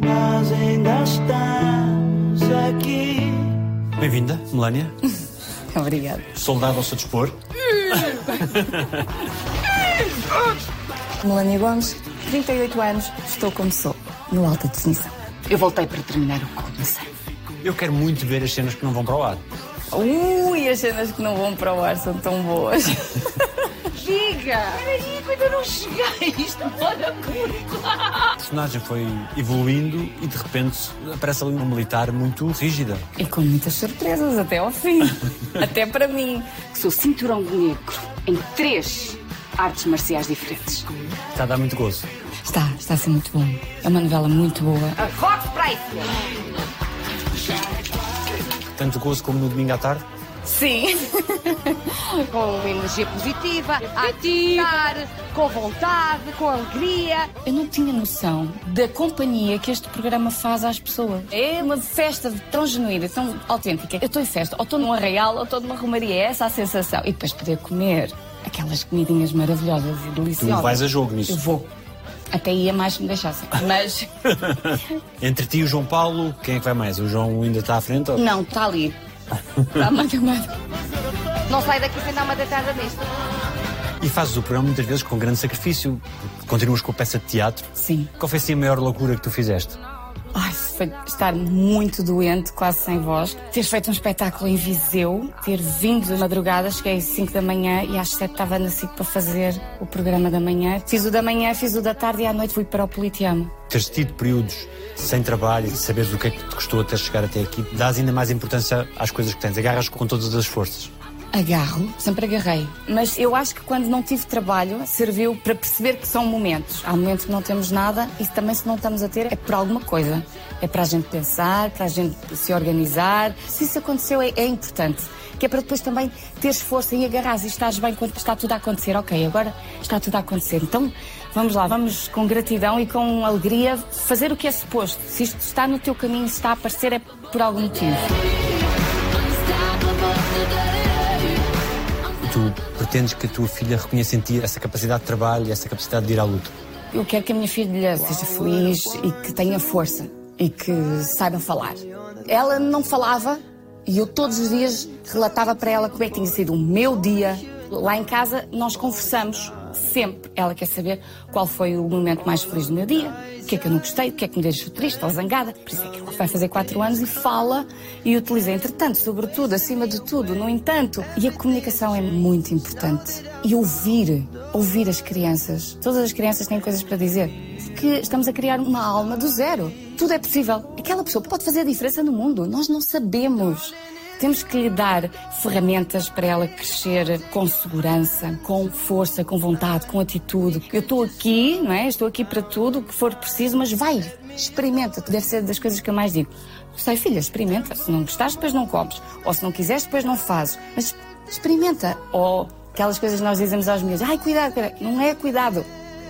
Nós ainda estamos aqui. Bem-vinda, Melania. Obrigada. Soldado ao seu dispor. Melania Gomes, 38 anos, estou como sou, no alta definição. Eu voltei para terminar o que comecei. Eu quero muito ver as cenas que não vão para o ar. Ui, as cenas que não vão para o ar são tão boas. Diga! Peraí, ainda não cheguei. Isto mora muito. A personagem foi evoluindo e de repente aparece ali uma militar muito rígida. E com muitas surpresas até ao fim. até para mim. Sou cinturão negro em três artes marciais diferentes. Está a dar muito gozo. Está, está a ser muito bom. É uma novela muito boa. A Fox Price! Tanto gozo como no domingo à tarde. Sim. Com energia positiva, a ativar, com vontade, com alegria. Eu não tinha noção da companhia que este programa faz às pessoas. É uma festa tão genuína, tão autêntica. Eu estou em festa, ou estou num arraial, ou estou numa romaria. É essa a sensação. E depois poder comer aquelas comidinhas maravilhosas e deliciosas. Tu vais a jogo Eu nisso. vou. Até ia mais se me deixassem. Mas Entre ti e o João Paulo, quem é que vai mais? O João ainda está à frente? ou- não, está ali. Amado. Não sai daqui sem dar uma deitada nisto. E fazes o programa muitas vezes com grande sacrifício. Continuas com a peça de teatro. Sim. Qual foi assim a maior loucura que tu fizeste? Ai, foi estar muito doente, quase sem voz. Ter feito um espetáculo em Viseu, ter vindo de madrugada, cheguei às 5 da manhã e às 7 estava na SIC para fazer o programa da manhã. Fiz o da manhã, fiz o da tarde e à noite fui para o Politeama. Teres tido períodos sem trabalho e saberes o que é que te custou até chegar até aqui, dás ainda mais importância às coisas que tens. Agarras com todas as forças. Agarro, sempre agarrei. Mas eu acho que quando não tive trabalho, serviu para perceber que são momentos. Há momentos que não temos nada e também se não estamos a ter é por alguma coisa. É para a gente pensar, para a gente se organizar. Se isso aconteceu é, é importante. Que é para depois também teres força e agarrares e estás bem quando está tudo a acontecer. Ok, agora está tudo a acontecer. Então vamos lá, vamos com gratidão e com alegria fazer o que é suposto. Se isto está no teu caminho, se está a aparecer, é por algum motivo. Tu pretendes que a tua filha reconheça em ti essa capacidade de trabalho e essa capacidade de ir à luta. Eu quero que a minha filha seja feliz e que tenha força e que saiba falar. Ela não falava e eu todos os dias relatava para ela como é que tinha sido o meu dia. Lá em casa nós conversamos sempre. Ela quer saber qual foi o momento mais feliz do meu dia, o que é que eu não gostei, o que é que me deixou triste ou zangada. Por isso é que ela vai fazer quatro anos e fala e utiliza, entretanto, sobretudo, acima de tudo, no entanto. E a comunicação é muito importante. E ouvir, ouvir as crianças. Todas as crianças têm coisas para dizer. Que estamos a criar uma alma do zero. Tudo é possível. Aquela pessoa pode fazer a diferença no mundo. Nós não sabemos. Temos que lhe dar ferramentas para ela crescer com segurança, com força, com vontade, com atitude. Eu estou aqui, não é? Estou aqui para tudo o que for preciso, mas vai, experimenta. Deve ser das coisas que eu mais digo. Sei, filha, experimenta. Se não gostares, depois não comes. Ou se não quiseres, depois não fazes. Mas experimenta. Ou aquelas coisas que nós dizemos aos meus, ai, cuidado. Não é cuidado.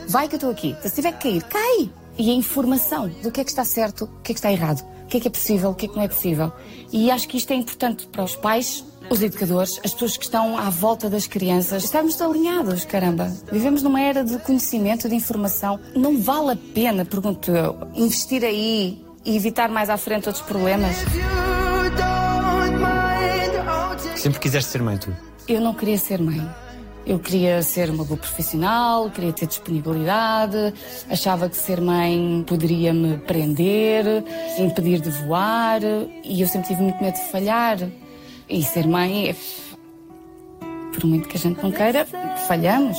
Vai que eu estou aqui. Se tiver que cair, cai. E a informação do que é que está certo, o que é que está errado, o que é que é possível, o que é que não é possível. E acho que isto é importante para os pais, os educadores, as pessoas que estão à volta das crianças. Estarmos alinhados, caramba. Vivemos numa era de conhecimento, de informação. Não vale a pena, pergunto eu, investir aí e evitar mais à frente outros problemas? Sempre quiseste ser mãe, tu. Eu não queria ser mãe. Eu queria ser uma boa profissional, queria ter disponibilidade, achava que ser mãe poderia me prender, impedir de voar, e eu sempre tive muito medo de falhar. E ser mãe, é... por muito que a gente não queira, falhamos.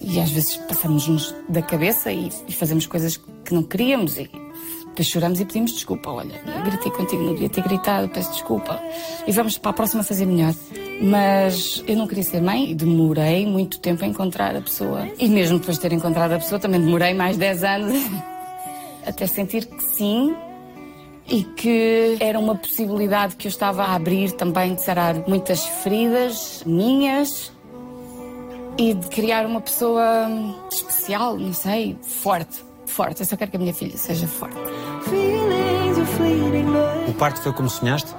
E às vezes passamos-nos da cabeça e, e fazemos coisas que não queríamos. E depois choramos e pedimos desculpa. Olha, gritei contigo, não devia ter gritado, peço desculpa. E vamos para a próxima fazer melhor. Mas eu não queria ser mãe e demorei muito tempo a encontrar a pessoa. E mesmo depois de ter encontrado a pessoa, também demorei mais 10 anos até sentir que sim e que era uma possibilidade que eu estava a abrir também de sarar muitas feridas minhas e de criar uma pessoa especial, não sei, forte. Forte. Eu só quero que a minha filha seja forte. O parto foi como sonhaste?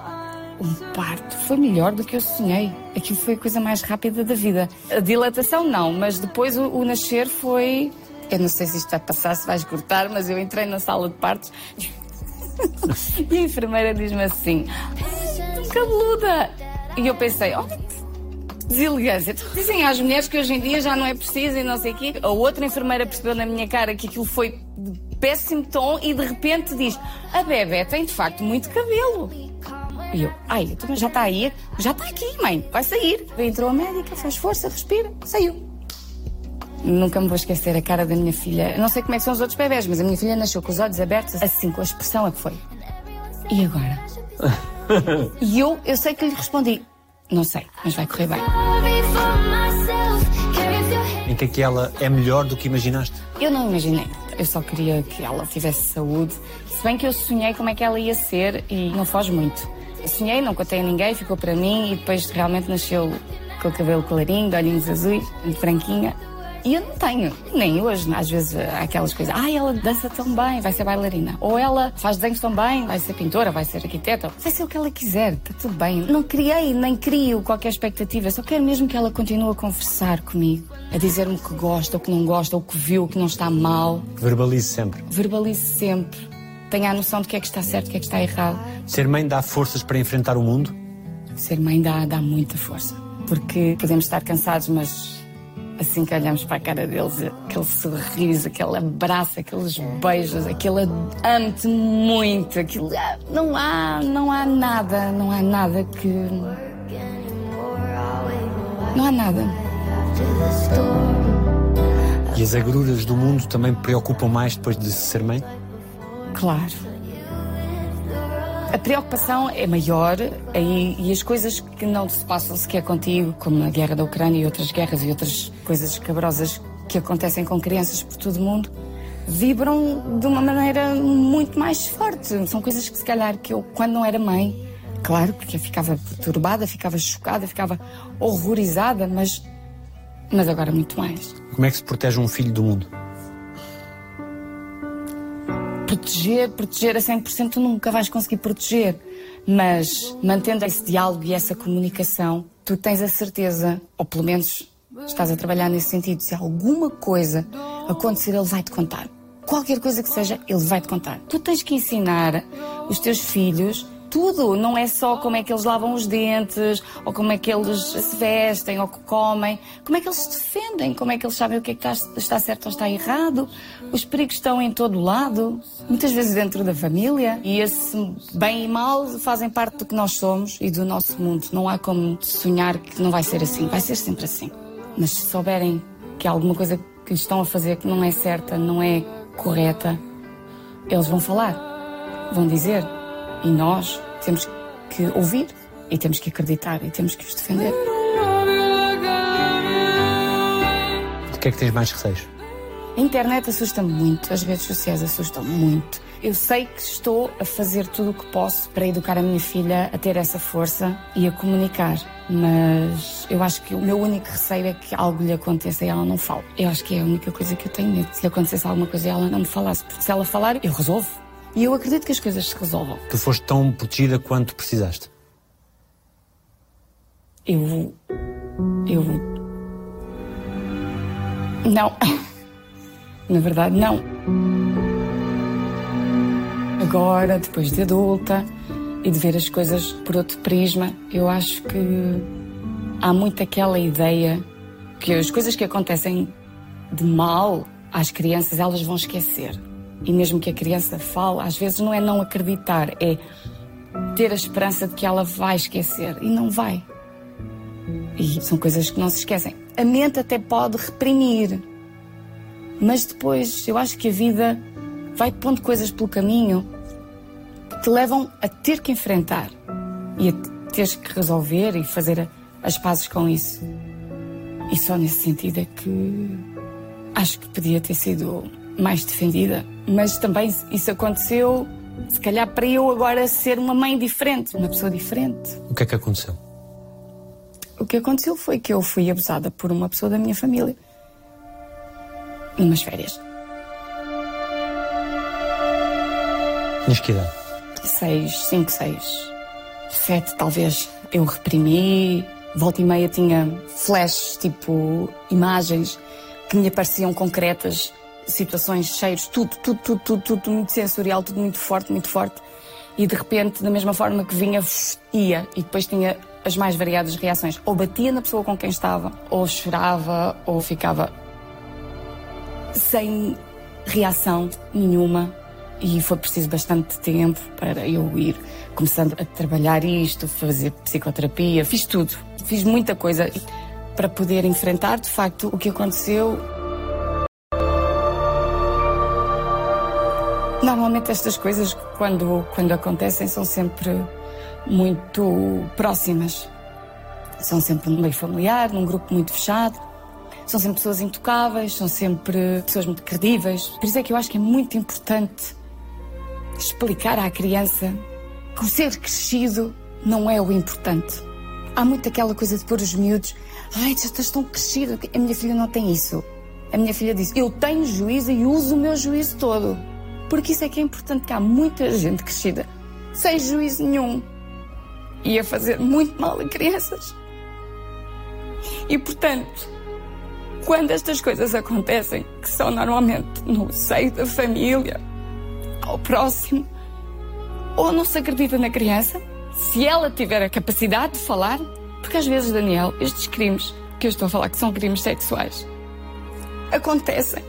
Um parto foi melhor do que eu sonhei. Aquilo foi a coisa mais rápida da vida. A dilatação não, mas depois o, o nascer foi Eu não sei se isto vai passar, se vais cortar, mas eu entrei na sala de partos e a enfermeira diz-me assim: cabeluda! E eu pensei: oh, deselegância. Dizem às mulheres que hoje em dia já não é preciso e não sei o quê. A outra enfermeira percebeu na minha cara que aquilo foi de péssimo tom e de repente diz: a bebê tem de facto muito cabelo. E eu, ai, então já está aí, já está aqui, mãe, vai sair. Entrou a médica, faz força, respira, saiu. Nunca me vou esquecer a cara da minha filha. Não sei como é que são os outros bebés, mas a minha filha nasceu com os olhos abertos, assim, com a expressão a que foi. E agora? e eu, eu sei que lhe respondi, não sei, mas vai correr bem. Em que é que ela é melhor do que imaginaste? Eu não imaginei. Eu só queria que ela tivesse saúde. Se bem que eu sonhei como é que ela ia ser e não foge muito. Eu sonhei, não contei a ninguém, ficou para mim e depois realmente nasceu com o cabelo clarinho, de olhinhos azuis, de branquinha. E eu não tenho, nem hoje. Às vezes aquelas coisas, ai, ela dança tão bem, vai ser bailarina. Ou ela faz desenhos tão bem, vai ser pintora, vai ser arquiteta. Vai ser o que ela quiser, está tudo bem. Não criei, nem crio qualquer expectativa. Só quero mesmo que ela continue a conversar comigo, a dizer-me o que gosta, o que não gosta, o que viu, o que não está mal. Verbalize sempre. Verbalize sempre. Tenha a noção de que é que está certo, o que é que está errado. Ser mãe dá forças para enfrentar o mundo? Ser mãe dá, dá muita força. Porque podemos estar cansados, mas assim que olhamos para a cara deles, aquele sorriso, aquele abraço, aqueles beijos, aquele amo-te muito, aquilo, não há, não há nada, não há nada que não há nada. E as agruras do mundo também preocupam mais depois de ser mãe? Claro. A preocupação é maior e, e, as coisas que não se passam sequer contigo, como a guerra da Ucrânia e outras guerras e outras coisas escabrosas que acontecem com crianças por todo o mundo, vibram de uma maneira muito mais forte. São coisas que se calhar que eu, quando não era mãe, claro, porque eu ficava perturbada, ficava chocada, ficava horrorizada, mas, mas agora muito mais. Como é que se protege um filho do mundo? Proteger, proteger a 100% tu nunca vais conseguir proteger. Mas mantendo esse diálogo e essa comunicação, tu tens a certeza, ou pelo menos estás a trabalhar nesse sentido, se alguma coisa acontecer, ele vai te contar. Qualquer coisa que seja, ele vai te contar. Tu tens que ensinar os teus filhos tudo. Não é só como é que eles lavam os dentes, ou como é que eles se vestem, ou que comem. Como é que eles se defendem, como é que eles sabem o que é que está, certo ou está errado. Os perigos estão em todo lado, muitas vezes dentro da família. E esse bem e mal fazem parte do que nós somos e do nosso mundo. Não há como sonhar que não vai ser assim. Vai ser sempre assim. Mas se souberem que há alguma coisa que estão a fazer que não é certa, não é correta, eles vão falar, vão dizer. E nós temos que ouvir e temos que acreditar e temos que os defender. De que é que tens mais receios? A internet assusta-me muito, as redes sociais assustam-me muito. Eu sei que estou a fazer tudo o que posso para educar a minha filha a ter essa força e a comunicar, mas eu acho que o meu único receio é que algo lhe aconteça e ela não fale. Eu acho que é a única coisa que eu tenho medo. Se lhe acontecesse alguma coisa e ela não me falasse, porque se ela falar, eu resolvo. E eu acredito que as coisas se resolvam. Tu foste tão protegida quanto precisaste? Eu. Eu. Não. Na verdade, não. Agora, depois de adulta e de ver as coisas por outro prisma, eu acho que há muito aquela ideia que as coisas que acontecem de mal às crianças elas vão esquecer. E mesmo que a criança fale, às vezes não é não acreditar, é ter a esperança de que ela vai esquecer. E não vai. E são coisas que não se esquecem. A mente até pode reprimir. Mas depois eu acho que a vida vai pondo coisas pelo caminho que te levam a ter que enfrentar e a teres que resolver e fazer as pazes com isso. E só nesse sentido é que acho que podia ter sido mais defendida. Mas também isso aconteceu, se calhar, para eu agora ser uma mãe diferente, uma pessoa diferente. O que é que aconteceu? O que aconteceu foi que eu fui abusada por uma pessoa da minha família. Numas férias. Tinhas que idade? Seis, cinco, seis, sete, talvez. Eu reprimi, volta e meia tinha flashes, tipo imagens que me apareciam concretas situações, cheiros, tudo, tudo, tudo, tudo, tudo muito sensorial, tudo muito forte, muito forte. E de repente, da mesma forma que vinha, ia. E depois tinha as mais variadas reações. Ou batia na pessoa com quem estava, ou chorava, ou ficava sem reação nenhuma. E foi preciso bastante tempo para eu ir começando a trabalhar isto, fazer psicoterapia, fiz tudo. Fiz muita coisa para poder enfrentar de facto o que aconteceu. Normalmente estas coisas, quando, quando acontecem, são sempre muito próximas. São sempre no meio familiar, num grupo muito fechado. São sempre pessoas intocáveis, são sempre pessoas muito credíveis. Por isso é que eu acho que é muito importante explicar à criança que o ser crescido não é o importante. Há muito aquela coisa de pôr os miúdos, ai, já estás tão crescido. A minha filha não tem isso. A minha filha diz, eu tenho juízo e uso o meu juízo todo. Porque isso é que é importante, que há muita gente crescida sem juízo nenhum e a fazer muito mal a crianças. E portanto, quando estas coisas acontecem, que são normalmente no seio da família, ao próximo, ou não se acredita na criança, se ela tiver a capacidade de falar, porque às vezes, Daniel, estes crimes que eu estou a falar que são crimes sexuais acontecem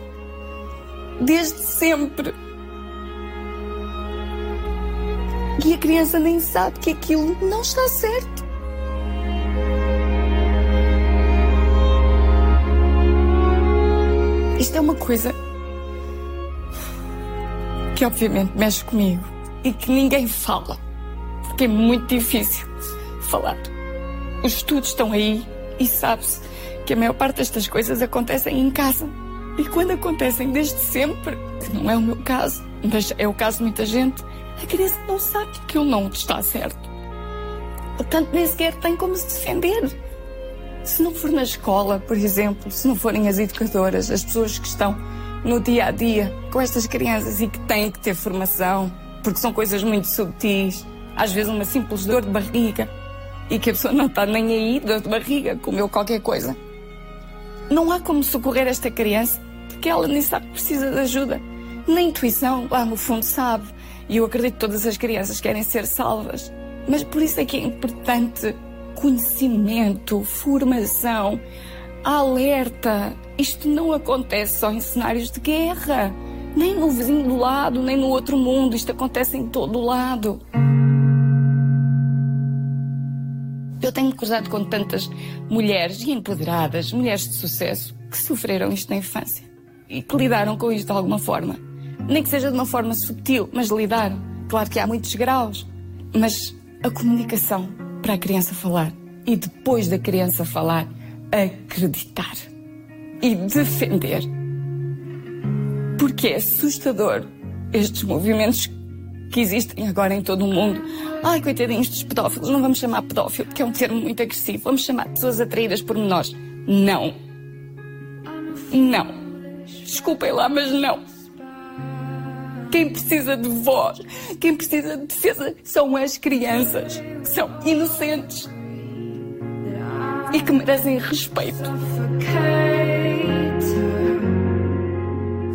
desde sempre. E a criança nem sabe que aquilo não está certo. Isto é uma coisa que obviamente mexe comigo e que ninguém fala, porque é muito difícil falar. Os estudos estão aí e sabe-se que a maior parte destas coisas acontecem em casa. E quando acontecem desde sempre, que não é o meu caso, mas é o caso de muita gente, a criança não sabe que aquilo não está certo. Portanto, nem sequer tem como se defender. Se não for na escola, por exemplo, se não forem as educadoras, as pessoas que estão no dia a dia com estas crianças e que têm que ter formação, porque são coisas muito subtis, às vezes uma simples dor de barriga e que a pessoa não está nem aí, dor de barriga, comeu qualquer coisa. Não há como socorrer esta criança porque ela nem sabe que precisa de ajuda. Na intuição, lá no fundo, sabe. E eu acredito que todas as crianças querem ser salvas. Mas por isso é que é importante conhecimento, formação, alerta. Isto não acontece só em cenários de guerra, nem no vizinho do lado, nem no outro mundo. Isto acontece em todo lado. Eu tenho me cruzado com tantas mulheres empoderadas, mulheres de sucesso, que sofreram isto na infância e que lidaram com isto de alguma forma. Nem que seja de uma forma sutil, mas lidaram. Claro que há muitos graus, mas a comunicação para a criança falar e depois da criança falar, acreditar e defender. Porque é assustador estes movimentos que existem agora em todo o mundo. Ai, coitadinhos dos pedófilos, não vamos chamar pedófilo, porque é um termo muito agressivo. Vamos chamar pessoas atraídas por menores. Não. Não. Desculpem lá, mas não. Quem precisa de voz, quem precisa de defesa são as crianças, que são inocentes e que merecem respeito.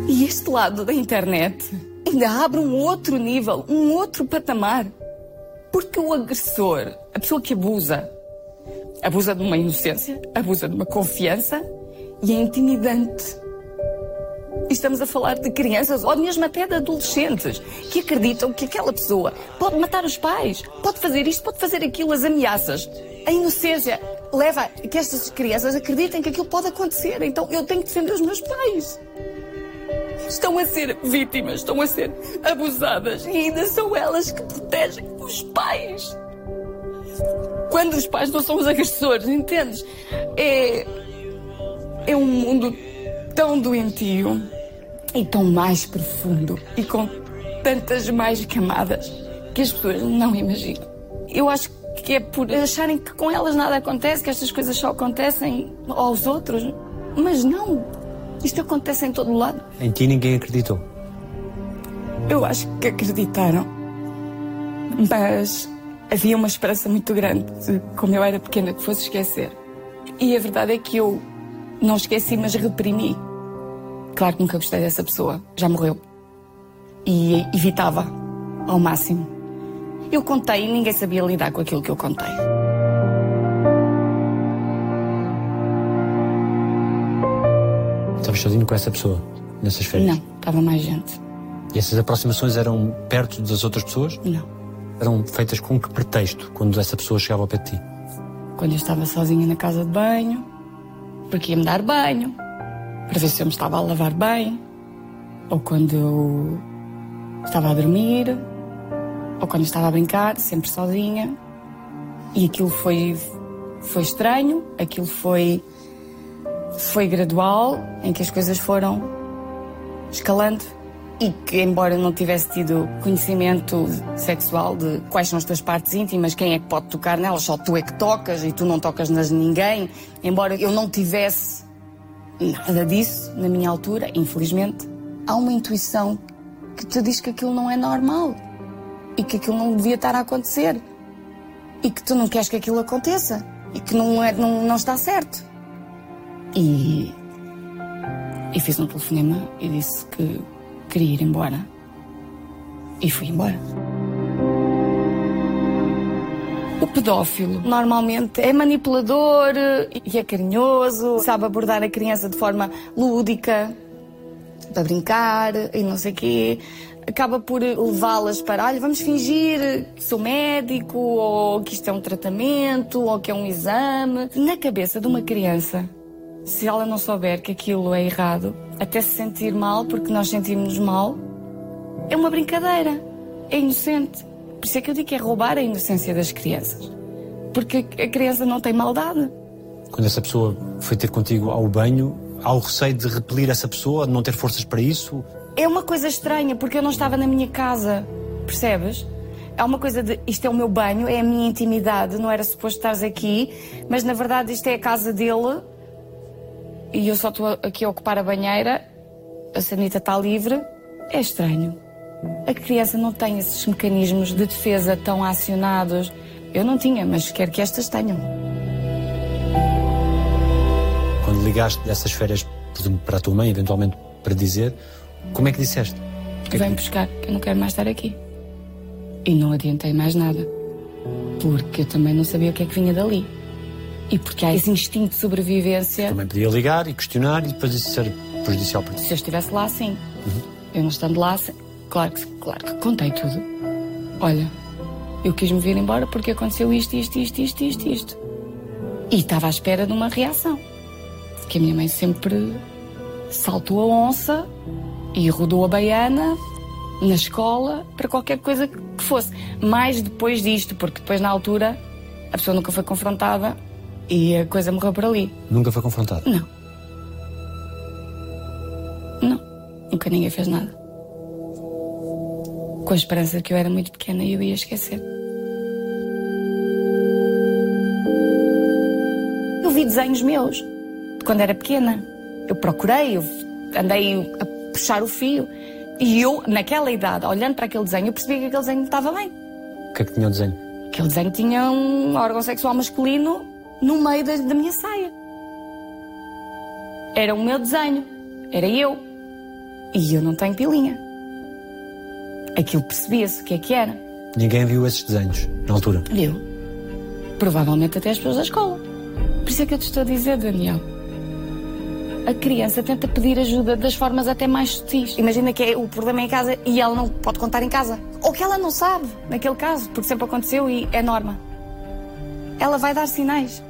E este lado da internet ainda abre um outro nível, um outro patamar. Porque o agressor, a pessoa que abusa, abusa de uma inocência, abusa de uma confiança e é intimidante. Estamos a falar de crianças ou mesmo até de adolescentes que acreditam que aquela pessoa pode matar os pais, pode fazer isto, pode fazer aquilo, as ameaças. A inocência leva a que estas crianças acreditem que aquilo pode acontecer. Então eu tenho que defender os meus pais. Estão a ser vítimas, estão a ser abusadas e ainda são elas que protegem os pais. Quando os pais não são os agressores, entendes? É. É um mundo tão doentio e tão mais profundo e com tantas mais camadas que as pessoas não imaginam. Eu acho que é por acharem que com elas nada acontece, que estas coisas só acontecem aos outros. Mas não. Isto acontece em todo lado. Em ti ninguém acreditou. Eu acho que acreditaram. Mas havia uma esperança muito grande de, como eu era pequena, que fosse esquecer. E a verdade é que eu não esqueci, mas reprimi. Claro que nunca gostei dessa pessoa, já morreu. E evitava ao máximo. Eu contei e ninguém sabia lidar com aquilo que eu contei. Estavas sozinho com essa pessoa nessas férias? Não, estava mais gente. E essas aproximações eram perto das outras pessoas? Não. Eram feitas com que pretexto quando essa pessoa chegava ao pé de ti? Quando eu estava sozinha na casa de banho, porque ia-me dar banho, para ver se eu me estava a lavar bem, ou quando eu estava a dormir, ou quando estava a brincar, sempre sozinha. E aquilo foi, foi estranho, aquilo foi, foi gradual, em que as coisas foram escalando e que, embora não tivesse tido conhecimento sexual de quais são as tuas partes íntimas, quem é que pode tocar nelas, só tu é que tocas e tu não tocas nas ninguém, embora eu não tivesse nada disso na minha altura, infelizmente, há uma intuição que te diz que aquilo não é normal e que aquilo não devia estar a acontecer e que tu não queres que aquilo aconteça e que não, é, não, não está certo. E, e fiz um telefonema e disse que queria ir embora. E fui embora. O pedófilo normalmente é manipulador e é carinhoso, sabe abordar a criança de forma lúdica, para brincar e não sei o quê. Acaba por levá-las para, olha, vamos fingir que sou médico, ou que isto é um tratamento, ou que é um exame. Na cabeça de uma criança, se ela não souber que aquilo é errado, até se sentir mal, porque nós sentimos mal, é uma brincadeira, é inocente. Por isso é que eu digo que é roubar a inocência das crianças. Porque a criança não tem maldade. Quando essa pessoa foi ter contigo ao banho, há o receio de repelir essa pessoa, de não ter forças para isso? É uma coisa estranha, porque eu não estava na minha casa, percebes? É uma coisa de isto é o meu banho, é a minha intimidade, não era suposto estares aqui, mas na verdade isto é a casa dele e eu só estou aqui a ocupar a banheira, a sanita está livre. É estranho. A criança não tem esses mecanismos de defesa tão acionados. Eu não tinha, mas quero que estas tenham. Quando ligaste dessas férias, para a tua mãe, eventualmente para dizer, como é que disseste? Que Vem buscar, que eu não quero mais estar aqui. E não adiantei mais nada. Porque eu também não sabia o que é que vinha dali. E porque há esse instinto de sobrevivência. Também podia ligar e questionar e depois isso ser prejudicial para ti. Se eu estivesse lá, sim. Uhum. Eu não estando lá, claro que, claro que contei tudo. Olha, eu quis me vir embora porque aconteceu isto, isto, isto, isto, isto, isto. E estava à espera de uma reação. Que a minha mãe sempre saltou a onça e rodou a baiana na escola para qualquer coisa que fosse. Mais depois disto, porque depois na altura a pessoa nunca foi confrontada e a coisa morreu por ali. Nunca foi confrontado? Não. Não. Nunca ninguém fez nada. Com a esperança de que eu era muito pequena e eu ia esquecer. Eu vi desenhos meus de quando era pequena. Eu procurei, eu andei a puxar o fio. E eu, naquela idade, olhando para aquele desenho, eu percebi que aquele desenho estava bem. O que é que tinha o desenho? Aquele desenho tinha um órgão sexual masculino no meio da, da minha saia. Era o meu desenho, era eu. E eu não tenho pilinha. Aquilo percebia-se o que é que era. Ninguém viu esses desenhos na altura? Viu. Provavelmente até as pessoas da escola. Por isso é que eu te estou a dizer, Daniel. A criança tenta pedir ajuda das formas até mais sutis. Imagina que é o problema é em casa e ela não pode contar em casa. Ou que ela não sabe, naquele caso, porque sempre aconteceu e é norma. Ela vai dar sinais.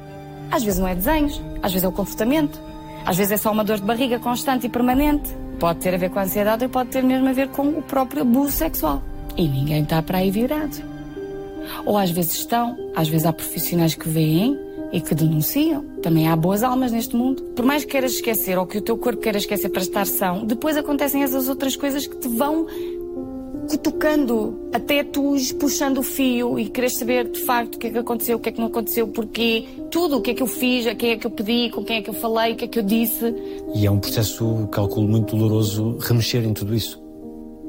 Às vezes não é desenhos, às vezes é o comportamento, às vezes é só uma dor de barriga constante e permanente. Pode ter a ver com a ansiedade ou pode ter mesmo a ver com o próprio abuso sexual. E ninguém está para aí virado. Ou às vezes estão, às vezes há profissionais que veem e que denunciam. Também há boas almas neste mundo. Por mais que queiras esquecer ou que o teu corpo queira esquecer para estar são, depois acontecem essas outras coisas que te vão cutucando até tu puxando o fio e queres saber de facto o que é que aconteceu, o que é que não aconteceu, porquê, tudo, o que é que eu fiz, a quem é que eu pedi, com quem é que eu falei, o que é que eu disse. E é um processo, calculo, muito doloroso remexer em tudo isso.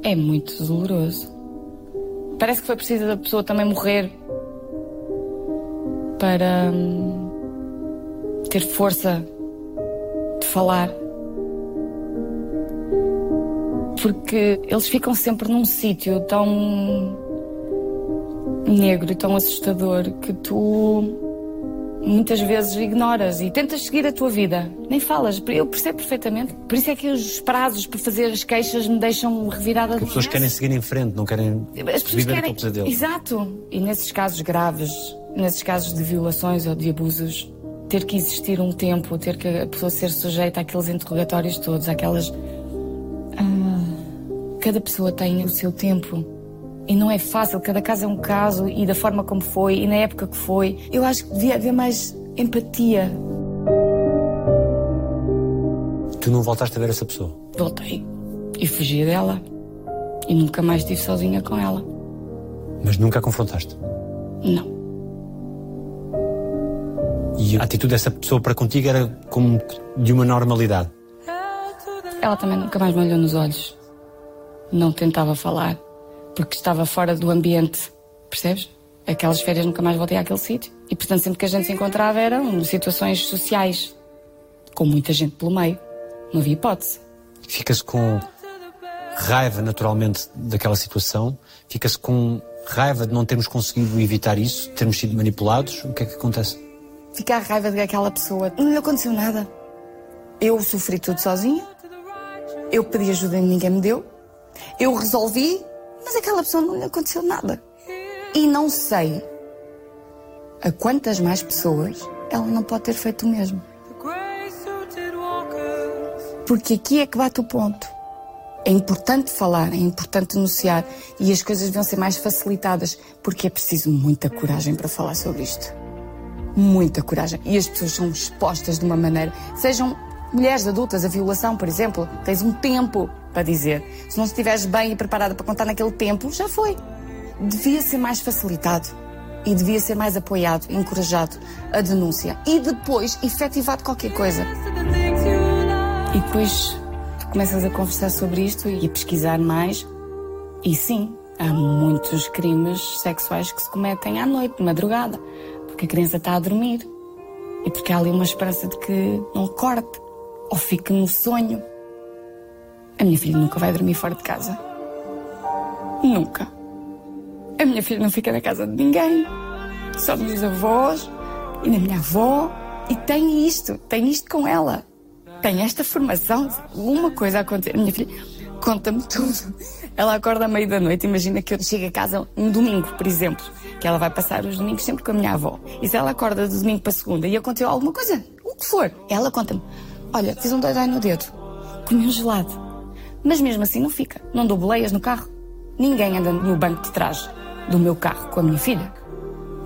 É muito doloroso. Parece que foi preciso da pessoa também morrer para hum, ter força de falar. Porque eles ficam sempre num sítio tão negro e tão assustador que tu muitas vezes ignoras e tentas seguir a tua vida. Nem falas. Eu percebo perfeitamente. Por isso é que os prazos para fazer as queixas me deixam revirada As de pessoas querem seguir em frente, não querem As pessoas viver querem. aquele pesadelo. Exato. E nesses casos graves, nesses casos de violações ou de abusos, ter que existir um tempo, ter que a pessoa ser sujeita àqueles interrogatórios todos, àquelas. Cada pessoa tem o seu tempo. E não é fácil, cada caso é um caso e da forma como foi e na época que foi. Eu acho que devia haver mais empatia. Tu não voltaste a ver essa pessoa. Voltei e fugi dela. E nunca mais estive sozinha com ela. Mas nunca a confrontaste. Não. E a atitude dessa pessoa para contigo era como de uma normalidade. Ela também nunca mais me olhou nos olhos. Não tentava falar, porque estava fora do ambiente. Percebes? Aquelas férias nunca mais voltei àquele sítio. E portanto, sempre que a gente se encontrava eram situações sociais, com muita gente pelo meio. Não havia hipótese. Fica-se com raiva naturalmente daquela situação, fica-se com raiva de não termos conseguido evitar isso, de termos sido manipulados. O que é que acontece? Ficar a raiva daquela pessoa. Não lhe aconteceu nada. Eu sofri tudo sozinha. Eu pedi ajuda e ninguém me deu. Eu resolvi, mas aquela pessoa não lhe aconteceu nada. E não sei a quantas mais pessoas ela não pode ter feito o mesmo. Porque aqui é que bate o ponto. É importante falar, é importante denunciar e as coisas vão ser mais facilitadas porque é preciso muita coragem para falar sobre isto. Muita coragem. E as pessoas são expostas de uma maneira. Sejam mulheres adultas, a violação, por exemplo, tens um tempo para dizer. Se não estiveres bem e preparada para contar naquele tempo, já foi. Devia ser mais facilitado e devia ser mais apoiado, encorajado a denúncia e depois efetivado qualquer coisa. E depois tu começas a conversar sobre isto e a pesquisar mais. E sim, há muitos crimes sexuais que se cometem à noite, de madrugada, porque a criança está a dormir e porque há ali uma esperança de que não corte ou fique no sonho. A minha filha nunca vai dormir fora de casa. Nunca. A minha filha não fica na casa de ninguém. Só dos avós e na minha avó. E tem isto, tem isto com ela. Tem esta formação. Uma coisa a acontecer. A minha filha conta-me tudo. Ela acorda à meia da noite. Imagina que eu chego a casa um domingo, por exemplo. Que ela vai passar os domingos sempre com a minha avó. E se ela acorda do domingo para segunda e aconteceu alguma coisa, o que for, ela conta-me: Olha, fiz um dói no dedo. Comi um gelado. Mas mesmo assim não fica. Não dou boleias no carro. Ninguém anda no banco de trás do meu carro com a minha filha.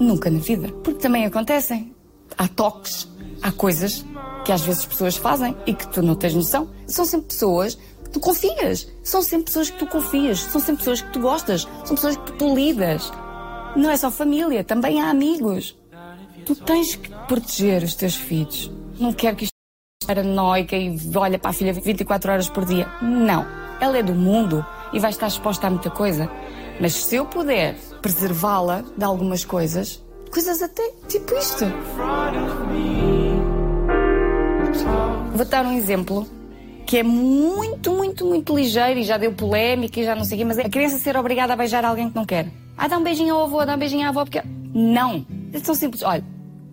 Nunca na vida. Porque também acontecem. Há toques, há coisas que às vezes as pessoas fazem e que tu não tens noção. São sempre pessoas que tu confias. São sempre pessoas que tu confias. São sempre pessoas que tu gostas. São pessoas que tu lidas. Não é só família, também há amigos. Tu tens que proteger os teus filhos. Não quero que paranoica e olha para a filha 24 horas por dia. Não. Ela é do mundo e vai estar exposta a muita coisa. Mas se eu puder preservá-la de algumas coisas, coisas até tipo isto. Vou dar um exemplo que é muito, muito, muito ligeiro e já deu polémica e já não sei o quê, mas é a criança ser obrigada a beijar alguém que não quer. Ah, dá um beijinho ao avô, dá um beijinho à avó, porque. Não! É tão simples. Olha,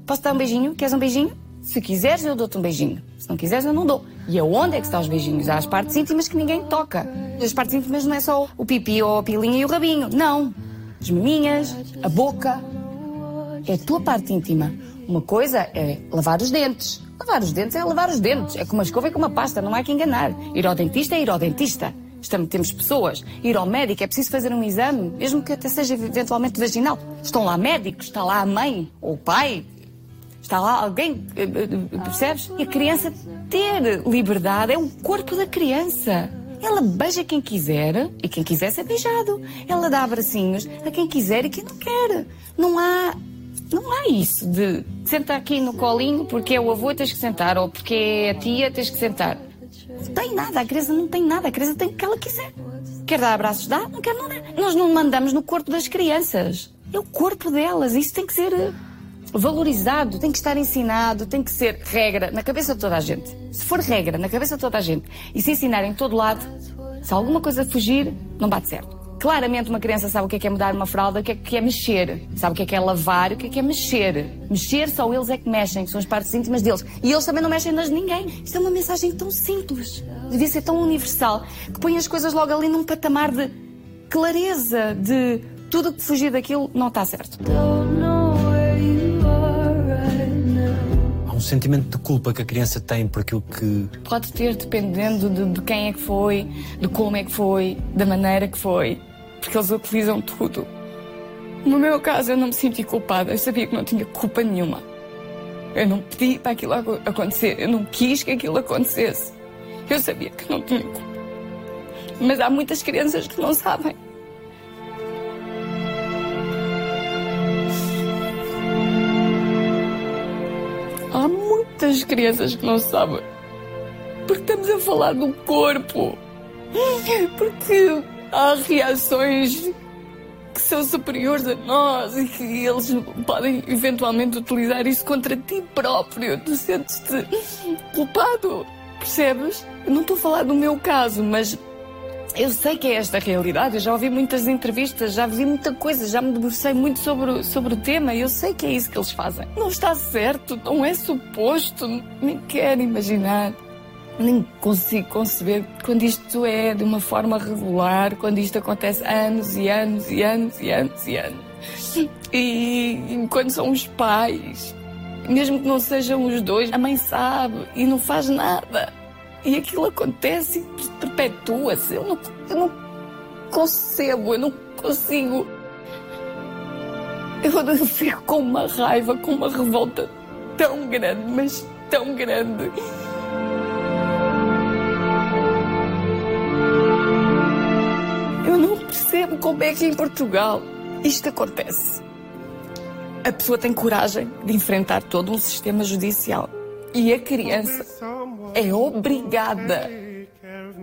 posso dar um beijinho? Queres um beijinho? Se quiseres, eu dou-te um beijinho. Se não quiseres, eu não dou. E aonde é que estão os beijinhos? As partes íntimas que ninguém toca. As partes íntimas não é só o pipi ou a pilinha e o rabinho. Não. As maminhas, a boca. É a tua parte íntima. Uma coisa é lavar os dentes. Lavar os dentes é lavar os dentes. É como uma escova e com uma pasta, não há que enganar. Ir ao dentista é ir ao dentista. Estamos, temos pessoas. Ir ao médico é preciso fazer um exame, mesmo que até seja eventualmente vaginal. Estão lá médicos, está lá a mãe ou o pai, Está lá alguém, eh, eh, percebes? E a criança ter liberdade é o corpo da criança. Ela beija quem quiser e quem quiser ser beijado. Ela dá abracinhos a quem quiser e quem não quer. Não há, não há isso de sentar aqui no colinho porque é o avô tens que sentar ou porque é a tia tens que sentar. Não tem nada, a criança não tem nada, a criança tem o que ela quiser. Quer dar abraços, dá, não quer, não dá. Nós não mandamos no corpo das crianças. É o corpo delas, isso tem que ser eh, valorizado, tem que estar ensinado, tem que ser regra na cabeça de toda a gente. Se for regra na cabeça de toda a gente e se ensinar em todo lado, Se alguma coisa fugir, não bate certo. Claramente uma criança sabe o que é, que é mudar uma fralda, o que é, que é mexer. Sabe o que é, que é lavar, o que é, que é mexer. Mexer só eles é que mexem, são as partes íntimas deles. E eles também não mexem nas de ninguém. Isto é uma mensagem tão simples. Devia ser tão universal que põe as coisas logo ali num patamar de clareza, de tudo que fugir daquilo não está certo. Um sentimento de culpa que a criança tem por aquilo que. Pode ter, dependendo de, de quem é que foi, de como é que foi, da maneira que foi, porque eles utilizam tudo. No meu caso, eu não me senti culpada, eu sabia que não tinha culpa nenhuma. Eu não pedi para aquilo acontecer, eu não quis que aquilo acontecesse. Eu sabia que não tinha culpa. Mas há muitas crianças que não sabem. Há muitas crianças que não sabem. Porque estamos a falar do corpo. Porque há reações que são superiores a nós e que eles podem eventualmente utilizar isso contra ti próprio. Tu sentes-te culpado, percebes? Eu não estou a falar do meu caso, mas eu sei que é esta a realidade, eu já ouvi muitas entrevistas, já vi muita coisa, já me debrucei muito sobre, sobre o tema e eu sei que é isso que eles fazem. Não está certo, não é suposto, nem quero imaginar. Nem consigo conceber quando isto é de uma forma regular, quando isto acontece anos e anos e anos e anos e anos. E, e quando são os pais, mesmo que não sejam os dois, a mãe sabe e não faz nada. E aquilo acontece e perpetua-se. Eu não, eu não concebo, eu não consigo. Eu, fico com uma raiva, com uma revolta tão grande, mas tão grande. Eu não percebo como é que em Portugal isto acontece. A pessoa tem coragem de enfrentar todo um sistema judicial e a criança é obrigada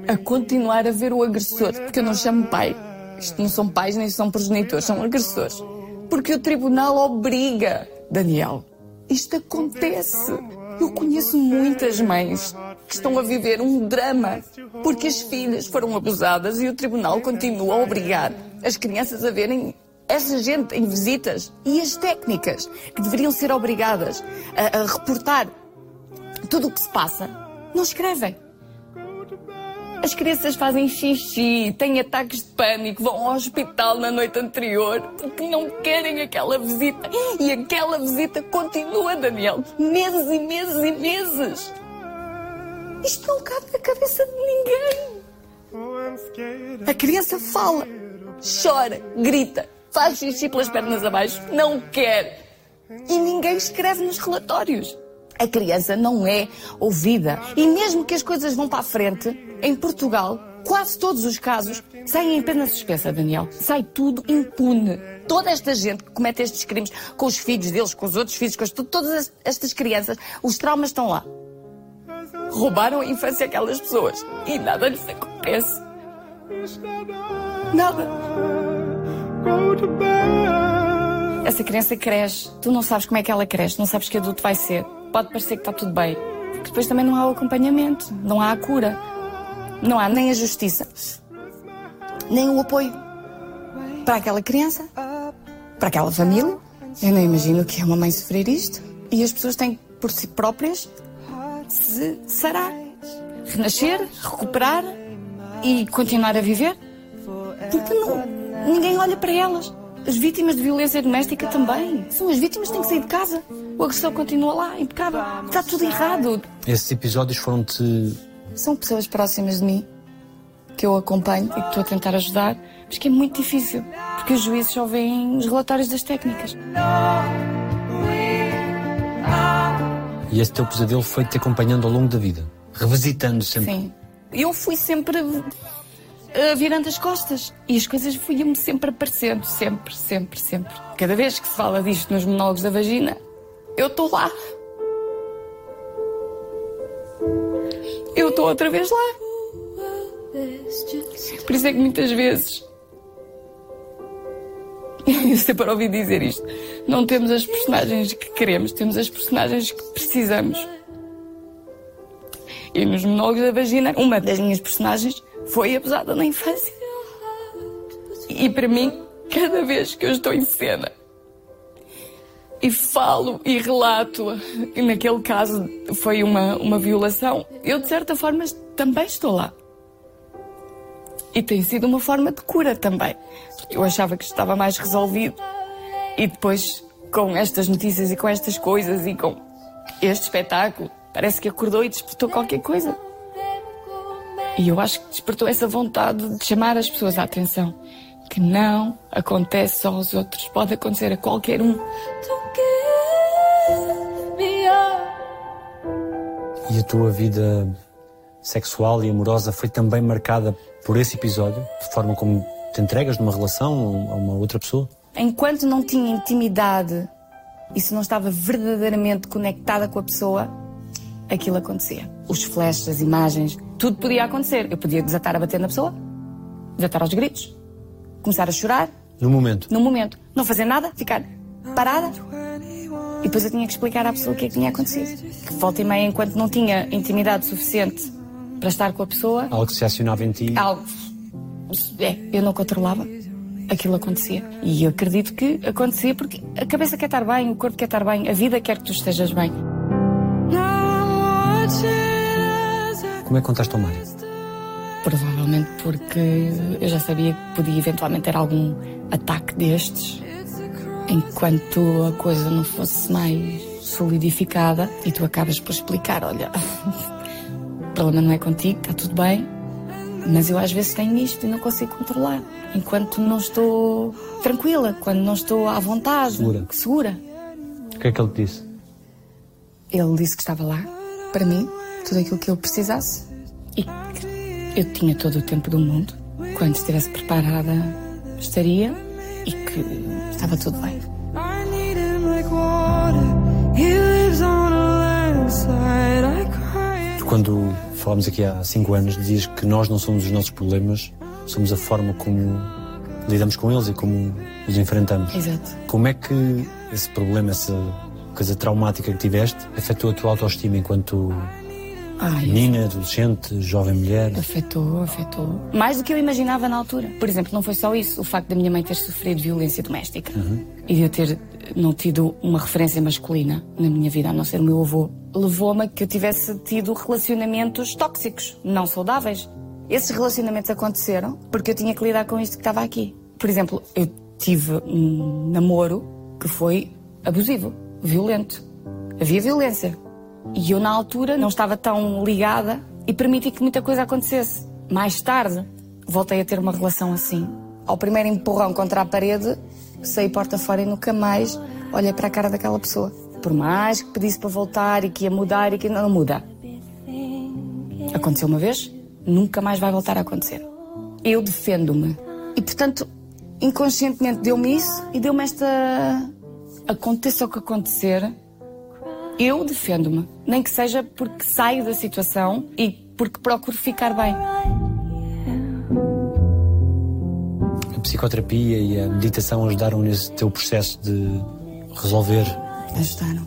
a continuar a ver o agressor, porque eu não chamo pai. Isto não são pais nem são progenitores, são agressores. Porque o tribunal obriga. Daniel, isto acontece. Eu conheço muitas mães que estão a viver um drama porque as filhas foram abusadas e o tribunal continua a obrigar as crianças a verem essa gente em visitas e as técnicas que deveriam ser obrigadas a, a reportar tudo o que se passa, não escrevem. As crianças fazem xixi, têm ataques de pânico, vão ao hospital na noite anterior porque não querem aquela visita. E aquela visita continua, Daniel. Meses e meses e meses. Isto não cabe na cabeça de ninguém. A criança fala, chora, grita, faz xixi pelas pernas abaixo, não quer. E ninguém escreve nos relatórios a criança não é ouvida. E mesmo que as coisas vão para a frente, em Portugal, quase todos os casos saem em pena suspensa, Daniel. Sai tudo impune. Toda esta gente que comete estes crimes com os filhos deles, com os outros filhos, com as, todas estas crianças, os traumas estão lá. Roubaram a infância aquelas pessoas e nada lhes acontece. Nada. Essa criança cresce, tu não sabes como é que ela cresce, não sabes que adulto vai ser pode parecer que está tudo bem. Porque depois também não há o acompanhamento, não há a cura, não há nem a justiça, nem o apoio para aquela criança, para aquela família. Eu não imagino que é uma mãe sofrer isto. E as pessoas têm por si próprias se sarar, renascer, recuperar e continuar a viver. Porque não, ninguém olha para elas. As vítimas de violência doméstica também. São as vítimas que têm que sair de casa. O agressor continua lá, impecável. Está tudo errado. Esses episódios foram-te. São pessoas próximas de mim que eu acompanho e que estou a tentar ajudar, mas que é muito difícil, porque os juízes só veem os relatórios das técnicas. E esse teu pesadelo foi-te acompanhando ao longo da vida, revisitando sempre. Sim. Eu fui sempre virando as costas. E as coisas iam-me sempre aparecendo, sempre, sempre, sempre. Cada vez que se fala disto nos monólogos da vagina, eu estou lá. Eu estou outra vez lá. Por isso é que muitas vezes. Eu sempre ouvi dizer isto. Não temos as personagens que queremos, temos as personagens que precisamos. E nos monólogos da vagina, uma das minhas personagens foi abusada na infância. E para mim, cada vez que eu estou em cena e falo e relato, e naquele caso foi uma, uma violação, eu de certa forma também estou lá. E tem sido uma forma de cura também. Eu achava que estava mais resolvido e depois, com estas notícias e com estas coisas e com este espetáculo, parece que acordou e despertou qualquer coisa. E eu acho que despertou essa vontade de chamar as pessoas à atenção. Que não acontece só aos outros, pode acontecer a qualquer um. E a tua vida sexual e amorosa foi também marcada por esse episódio? De forma como te entregas numa relação a uma outra pessoa? Enquanto não tinha intimidade e se não estava verdadeiramente conectada com a pessoa, aquilo acontecia. Os flashes, as imagens, tudo podia acontecer. Eu podia desatar a bater na pessoa, desatar aos gritos, começar a chorar. No momento? No momento. Não fazer nada, ficar parada. E depois eu tinha que explicar à pessoa o que é que tinha acontecido. Que volta e meia, enquanto não tinha intimidade suficiente para estar com a pessoa. Algo que se acionava em ti? Algo. É, eu não controlava. Aquilo acontecia. E eu acredito que acontecia porque a cabeça quer estar bem, o corpo quer estar bem, a vida quer que tu estejas bem. Como é que contaste ao Mário? Provavelmente porque eu já sabia que podia eventualmente ter algum ataque destes enquanto a coisa não fosse mais solidificada e tu acabas por explicar, olha, o problema não é contigo, está tudo bem, mas eu às vezes tenho isto e não consigo controlar. Enquanto não estou tranquila, quando não estou à vontade, segura. segura. O que é que ele te disse? Ele disse que estava lá, para mim, tudo aquilo que eu precisasse e que eu tinha todo o tempo do mundo. Quando estivesse preparada, estaria e que estava tudo bem. Quando falámos aqui há cinco anos, dizias que nós não somos os nossos problemas, somos a forma como lidamos com eles e como os enfrentamos. Exato. Como é que esse problema, essa coisa traumática que tiveste, afetou a tua autoestima enquanto Ai, menina, adolescente, jovem mulher? Afetou, afetou. Mais do que eu imaginava na altura. Por exemplo, não foi só isso, o facto da minha mãe ter sofrido violência doméstica e de eu ter não tido uma referência masculina na minha vida, a não ser o meu avô, levou-me a que eu tivesse tido relacionamentos tóxicos, não saudáveis. Esses relacionamentos aconteceram porque eu tinha que lidar com isto que estava aqui. Por exemplo, eu tive um namoro que foi abusivo, violento. Havia violência. E eu, na altura, não estava tão ligada e permiti que muita coisa acontecesse. Mais tarde, voltei a ter uma relação assim. Ao primeiro empurrão contra a parede, saí porta fora e nunca mais olhei para a cara daquela pessoa. Por mais que pedisse para voltar e que ia mudar e que não muda. Aconteceu uma vez, nunca mais vai voltar a acontecer. Eu defendo-me. E, portanto, inconscientemente deu-me isso e deu-me esta. Aconteça o que acontecer, eu defendo-me. Nem que seja porque saio da situação e porque procuro ficar bem. A psicoterapia e a meditação ajudaram nesse teu processo de resolver Ajudaram.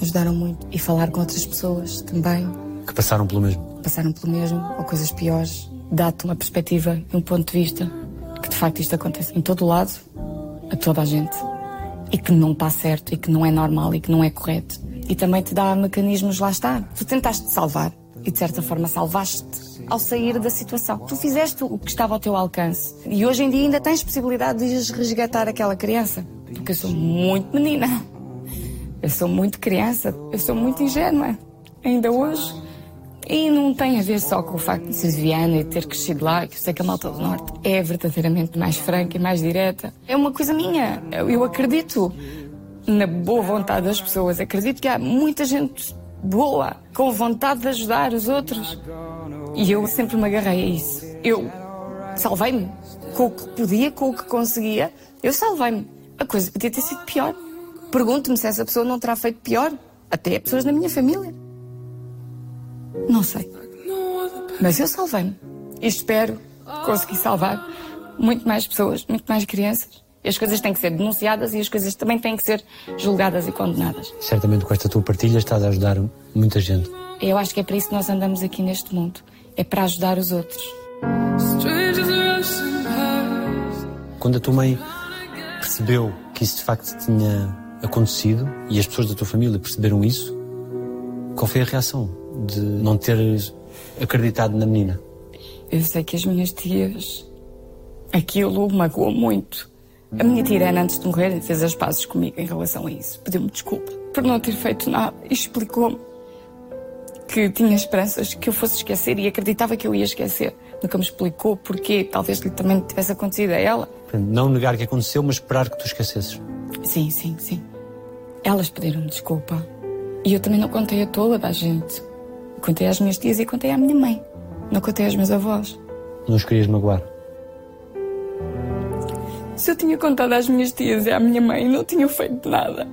Ajudaram muito. E falar com outras pessoas também. que passaram pelo mesmo. Passaram pelo mesmo ou coisas piores. Dá-te uma perspectiva e um ponto de vista que de facto isto acontece em todo o lado, a toda a gente. E que não está certo e que não é normal e que não é correto. E também te dá mecanismos, lá está. Tu tentaste te salvar e de certa forma salvaste ao sair da situação. Tu fizeste o que estava ao teu alcance. E hoje em dia ainda tens possibilidade de resgatar aquela criança. Porque eu sou muito menina. Eu sou muito criança. Eu sou muito ingênua. Ainda hoje. E não tem a ver só com o facto de ser lesbiana e ter crescido lá, que eu sei que a malta do Norte é verdadeiramente mais franca e mais direta. É uma coisa minha. Eu acredito na boa vontade das pessoas. Acredito que há muita gente boa, com vontade de ajudar os outros. E eu sempre me agarrei a isso. Eu salvei-me. Com o que podia, com o que conseguia, eu salvei-me. A coisa podia ter sido pior. Pergunto-me se essa pessoa não terá feito pior. Até pessoas na minha família. Não sei. Mas eu salvei-me. E espero conseguir salvar muito mais pessoas, muito mais crianças. E as coisas têm que ser denunciadas e as coisas também têm que ser julgadas e condenadas. Certamente com esta tua partilha estás a ajudar muita gente. Eu acho que é para isso que nós andamos aqui neste mundo. É para ajudar os outros. Quando a tua mãe percebeu que isso de facto tinha acontecido e as pessoas da tua família perceberam isso, qual foi a reação de não teres acreditado na menina? Eu sei que as minhas tias. Aquilo magoou muito. A minha tia Irene, antes de morrer, fez as pazes comigo em relação a isso. Pediu-me desculpa por não ter feito nada e explicou-me que tinha esperanças que eu fosse esquecer e acreditava que eu ia esquecer. Nunca me explicou porquê. Talvez lhe também tivesse acontecido a ela. Não negar que aconteceu, mas esperar que tu esquecesses. Sim, sim, sim. Elas pediram-me desculpa. E eu também não contei a toda a gente. Contei às minhas tias e contei à minha mãe. Não contei aos meus avós. Não os querias magoar? Se eu tinha contado às minhas tias e à minha mãe, não tinha feito nada.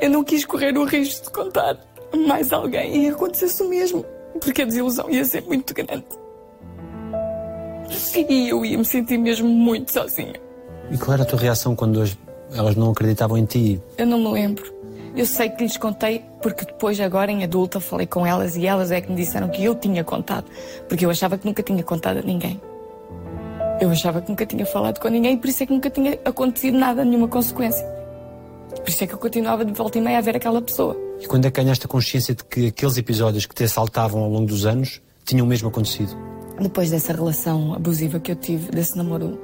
Eu não quis correr o risco de contar a mais alguém e acontecesse o mesmo, porque a desilusão ia ser muito grande. E eu ia me sentir mesmo muito sozinha. E qual era a tua reação quando elas não acreditavam em ti? Eu não me lembro. Eu sei que lhes contei porque depois, agora em adulta, falei com elas e elas é que me disseram que eu tinha contado, porque eu achava que nunca tinha contado a ninguém. Eu achava que nunca tinha falado com ninguém e por isso é que nunca tinha acontecido nada, nenhuma consequência. Por isso é que eu continuava de volta e meia a ver aquela pessoa. E quando é que ganhaste a consciência de que aqueles episódios que te assaltavam ao longo dos anos tinham mesmo acontecido? Depois dessa relação abusiva que eu tive, desse namoro,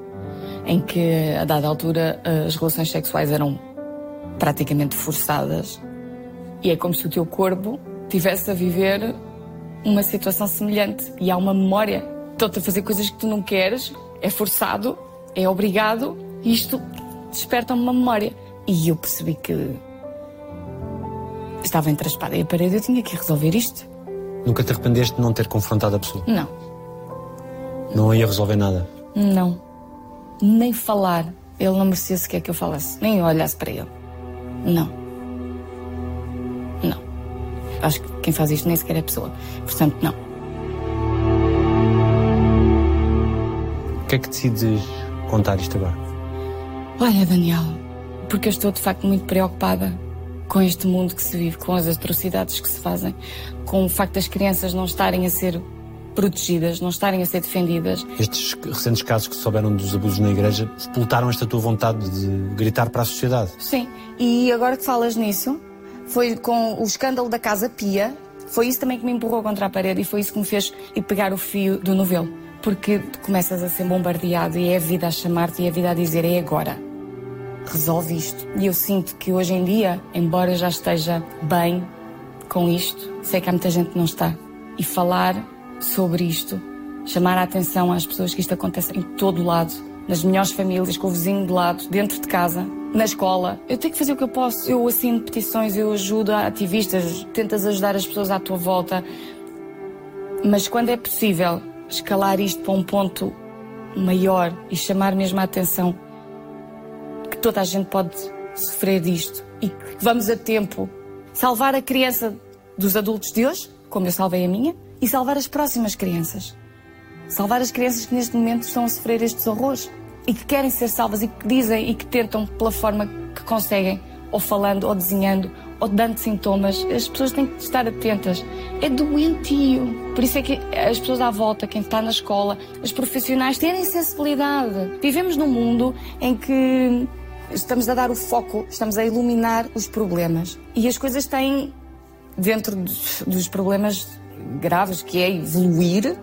em que a dada altura as relações sexuais eram praticamente forçadas, e é como se o teu corpo tivesse a viver uma situação semelhante e há uma memória. Estou-te a fazer coisas que tu não queres, é forçado, é obrigado, e isto desperta uma memória. E eu percebi que estava entre a espada e a parede, eu tinha que resolver isto. Nunca te arrependeste de não ter confrontado a pessoa? Não. Não ia resolver nada? Não. Nem falar. Ele não merecia sequer que eu falasse, nem eu olhasse para ele. Não. Não. Acho que quem faz isto nem sequer é pessoa. Portanto, não. Que é que decides contar isto agora? Olha, Daniel, porque eu estou de facto muito preocupada com este mundo que se vive, com as atrocidades que se fazem, com o facto das crianças não estarem a ser protegidas, não estarem a ser defendidas. Estes recentes casos que souberam dos abusos na igreja explotaram esta tua vontade de gritar para a sociedade. Sim, e agora que falas nisso, foi com o escândalo da Casa Pia, foi isso também que me empurrou contra a parede e foi isso que me fez pegar o fio do novelo. Porque começas a ser bombardeado e é a vida a chamar-te e é a vida a dizer é agora. Resolve isto. E eu sinto que hoje em dia, embora já esteja bem com isto, sei que há muita gente que não está. E falar sobre isto, chamar a atenção às pessoas que isto acontece em todo lado, nas melhores famílias, com o vizinho de lado, dentro de casa, na escola. Eu tenho que fazer o que eu posso. Eu assino petições, eu ajudo ativistas, tentas ajudar as pessoas à tua volta. Mas quando é possível escalar isto para um ponto maior e chamar mesmo a atenção que toda a gente pode sofrer disto e que vamos a tempo salvar a criança dos adultos de hoje, como eu salvei a minha, e salvar as próximas crianças. Salvar as crianças que neste momento estão a sofrer estes horrores e que querem ser salvas e que dizem e que tentam pela forma que conseguem, ou falando, ou desenhando, ou dando sintomas. As pessoas têm que estar atentas. É doentio. Por isso é que as pessoas à volta, quem está na escola, os profissionais, terem sensibilidade. Vivemos num mundo em que estamos a dar o foco, estamos a iluminar os problemas. E as coisas têm, dentro dos problemas graves, que é evoluir,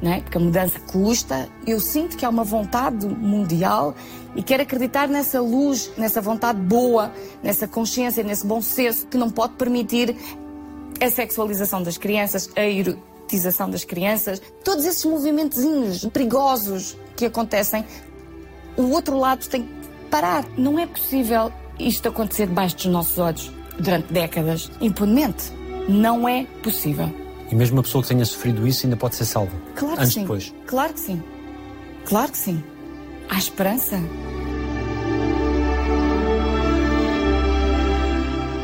né? porque a mudança custa. Eu sinto que há uma vontade mundial e quero acreditar nessa luz, nessa vontade boa, nessa consciência, nesse bom senso que não pode permitir a sexualização das crianças, a erotização das crianças, todos esses movimentos perigosos que acontecem. O outro lado tem que parar. Não é possível isto acontecer debaixo dos nossos olhos durante décadas, impunemente. Não é possível. E mesmo uma pessoa que tenha sofrido isso ainda pode ser salva. Claro que antes sim. depois. Claro que sim. Claro que sim. Há esperança.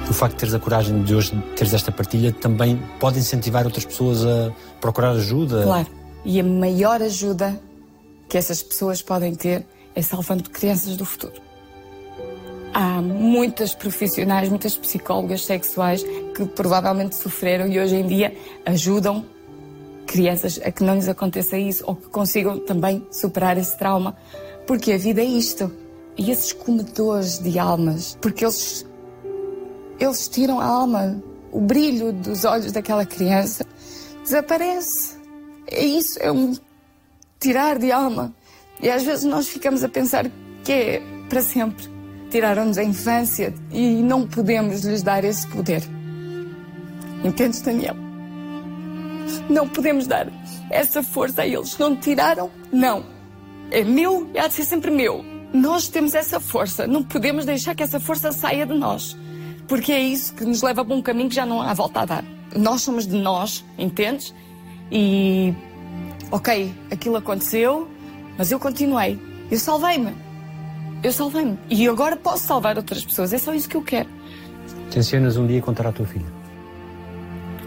O facto de teres a coragem de hoje teres esta partilha também pode incentivar outras pessoas a procurar ajuda. Claro. E a maior ajuda que essas pessoas podem ter é salvando crianças do futuro. Há muitas profissionais, muitas psicólogas sexuais que provavelmente sofreram e hoje em dia ajudam crianças a que não lhes aconteça isso ou que consigam também superar esse trauma. Porque a vida é isto. E esses comedores de almas, porque eles, eles tiram a alma, o brilho dos olhos daquela criança desaparece. É isso, é um tirar de alma. E às vezes nós ficamos a pensar que é para sempre. Tiraram-nos a infância e não podemos lhes dar esse poder. Entendes, Daniel? Não podemos dar essa força a eles. Não tiraram? Não. É meu e há de ser sempre meu. Nós temos essa força. Não podemos deixar que essa força saia de nós. Porque é isso que nos leva para um caminho que já não há volta a dar. Nós somos de nós, entendes? E. Ok, aquilo aconteceu, mas eu continuei. Eu salvei-me. Eu salvei-me. E agora posso salvar outras pessoas. É só isso que eu quero. Tencionas um dia contar à tua filha?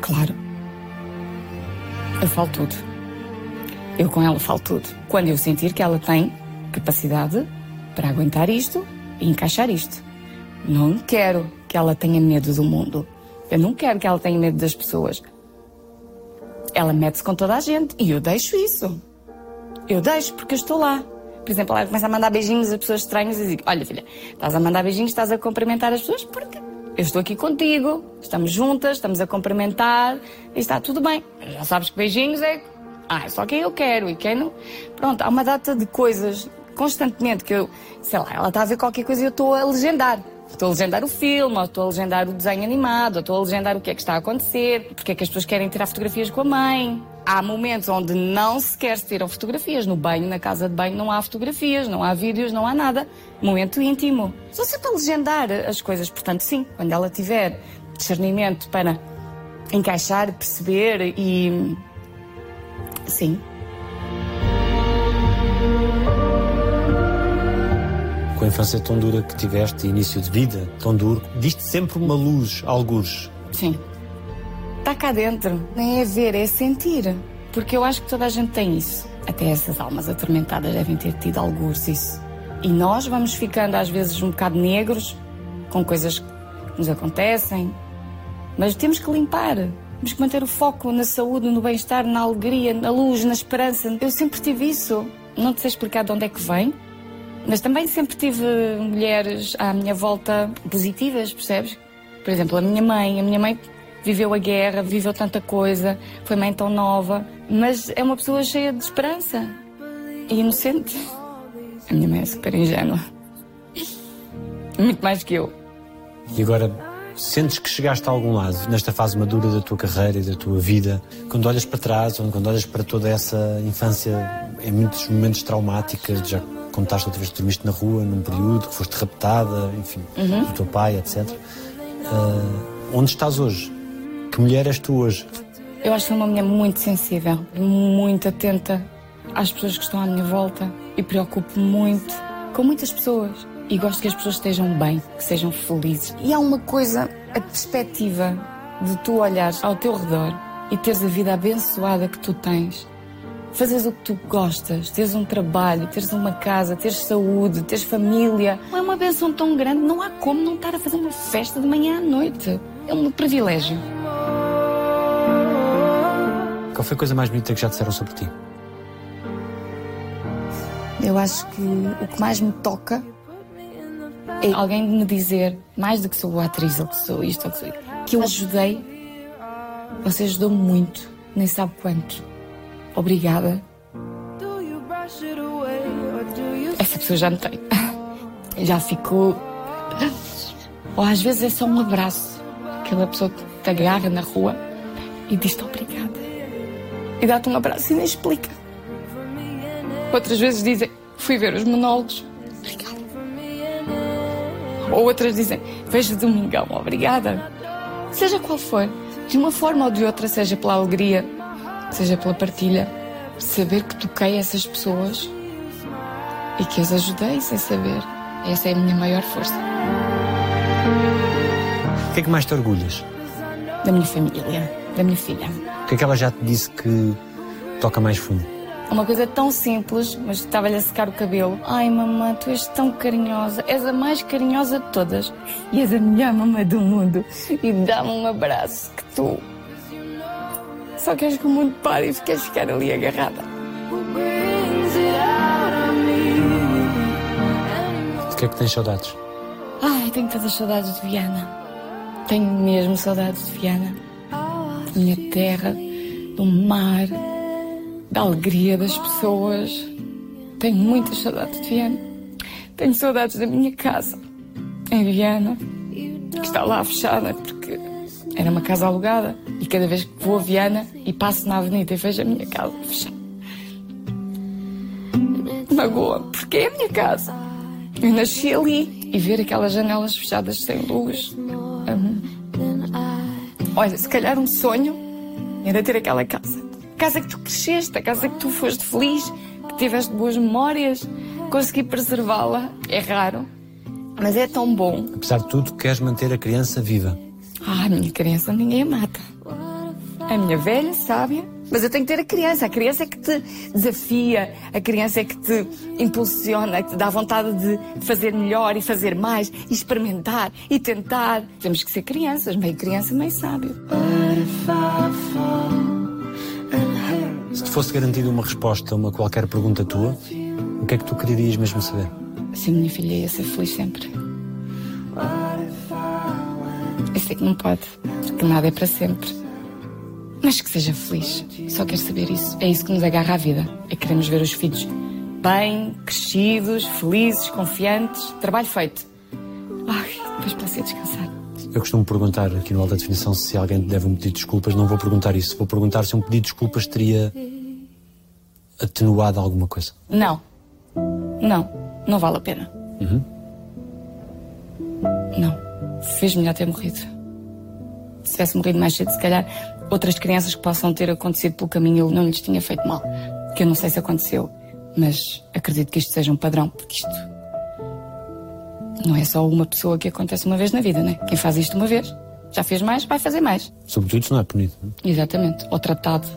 Claro. Eu falo tudo. Eu com ela falo tudo. Quando eu sentir que ela tem capacidade para aguentar isto e encaixar isto. Não quero que ela tenha medo do mundo. Eu não quero que ela tenha medo das pessoas. Ela mete-se com toda a gente e eu deixo isso. Eu deixo porque eu estou lá. Por exemplo, ela começa a mandar beijinhos a pessoas estranhas e digo: Olha, filha, estás a mandar beijinhos, estás a cumprimentar as pessoas porque eu estou aqui contigo, estamos juntas, estamos a cumprimentar e está tudo bem. Já sabes que beijinhos é. Ah, é só quem eu quero e quem não. Pronto, há uma data de coisas constantemente que eu, sei lá, ela está a ver qualquer coisa e eu estou a legendar. Estou a legendar o filme, ou estou a legendar o desenho animado, ou estou a legendar o que é que está a acontecer, porque é que as pessoas querem tirar fotografias com a mãe. Há momentos onde não sequer se tiram fotografias. No banho, na casa de banho, não há fotografias, não há vídeos, não há nada. Momento íntimo. Só se para legendar as coisas. Portanto, sim, quando ela tiver discernimento para encaixar, perceber e. Sim, com a infância tão dura que tiveste, início de vida tão duro, viste sempre uma luz, algures. Sim. Está cá dentro. Nem é ver, é sentir. Porque eu acho que toda a gente tem isso. Até essas almas atormentadas devem ter tido algures isso. E nós vamos ficando às vezes um bocado negros com coisas que nos acontecem. Mas temos que limpar. Temos que manter o foco na saúde, no bem-estar, na alegria, na luz, na esperança. Eu sempre tive isso. Não te sei explicar de onde é que vem, mas também sempre tive mulheres à minha volta positivas, percebes? Por exemplo, a minha mãe. A minha mãe viveu a guerra, viveu tanta coisa, foi mãe tão nova, mas é uma pessoa cheia de esperança e inocente. A minha mãe é super ingênua. Muito mais que eu. E agora, sentes que chegaste a algum lado nesta fase madura da tua carreira e da tua vida, quando olhas para trás, ou quando olhas para toda essa infância em muitos momentos traumática, já contaste outra vez que dormiste na rua num período, que foste raptada, enfim, uhum. do teu pai, etc. Uh, onde estás hoje? Que mulher és tu hoje? Eu acho que sou uma mulher muito sensível, muito atenta às pessoas que estão à minha volta e preocupo-me muito com muitas pessoas. E gosto que as pessoas estejam bem, que sejam felizes. E há uma coisa, a perspectiva de tu olhares ao teu redor e teres a vida abençoada que tu tens fazeres o que tu gostas, teres um trabalho, teres uma casa, teres saúde, teres família. É uma benção tão grande, não há como não estar a fazer uma festa de manhã à noite. É um privilégio. Qual foi a coisa mais bonita que já disseram sobre ti? Eu acho que o que mais me toca é alguém me dizer, mais do que sou atriz ou que sou isto ou que sou que eu ajudei. Você ajudou muito, nem sabe quanto. Obrigada. Essa pessoa já não tem. Já ficou. Ou às vezes é só um abraço. Aquela pessoa que te agarra na rua e diz-te obrigada. E dá-te um abraço e nem explica. Outras vezes dizem, fui ver os monólogos. Obrigada. Ou outras dizem, vejo domingão, obrigada. Seja qual for, de uma forma ou de outra, seja pela alegria, seja pela partilha, saber que toquei essas pessoas e que as ajudei sem saber. Essa é a minha maior força. O que é que mais te orgulhas? Da minha família, da minha filha. O que é que ela já te disse que toca mais fundo? Uma coisa tão simples, mas estava-lhe a secar o cabelo. Ai, mamãe, tu és tão carinhosa. És a mais carinhosa de todas. E és a melhor mamãe do mundo. E dá-me um abraço que tu Só queres que o mundo pare e queres ficar ali agarrada. De que é que tens saudades? Ai, tenho tantas saudades de Viana. Tenho mesmo saudades de Viana. Minha terra, do mar, da alegria das pessoas. Tenho muitas saudades de Viana. Tenho saudades da minha casa, em Viana, que está lá fechada porque era uma casa alugada. E cada vez que vou a Viana e passo na avenida e vejo a minha casa fechada, magoa, porque é a minha casa. Eu nasci ali e ver aquelas janelas fechadas sem luz. hum, Olha, se calhar um sonho era ter aquela casa. A casa que tu cresceste, a casa que tu foste feliz, que tiveste boas memórias. Conseguir preservá-la é raro, mas é tão bom. Apesar de tudo, queres manter a criança viva. Ah, a minha criança ninguém a mata. A minha velha, sábia. Mas eu tenho que ter a criança. A criança é que te desafia, a criança é que te impulsiona, que te dá vontade de fazer melhor e fazer mais, e experimentar e tentar. Temos que ser crianças, meio criança, meio sábio. Se te fosse garantida uma resposta a uma qualquer pergunta tua, o que é que tu querias mesmo saber? Se a minha filha ia ser feliz sempre. Eu sei que não pode, porque nada é para sempre. Mas que seja feliz. Só quero saber isso. É isso que nos agarra à vida. É que queremos ver os filhos bem, crescidos, felizes, confiantes. Trabalho feito. Ai, depois posso ir descansar. Eu costumo perguntar aqui no Alta Definição se alguém deve um pedido de desculpas. Não vou perguntar isso. Vou perguntar se um pedido de desculpas teria atenuado alguma coisa. Não. Não. Não vale a pena. Não. Fez melhor ter morrido. Se tivesse morrido mais cedo, se calhar outras crianças que possam ter acontecido pelo caminho, eu não lhes tinha feito mal. Que eu não sei se aconteceu, mas acredito que isto seja um padrão, porque isto não é só uma pessoa que acontece uma vez na vida, né? Quem faz isto uma vez, já fez mais, vai fazer mais. Sobretudo se não é punido. não é? Exatamente. Ou tratado,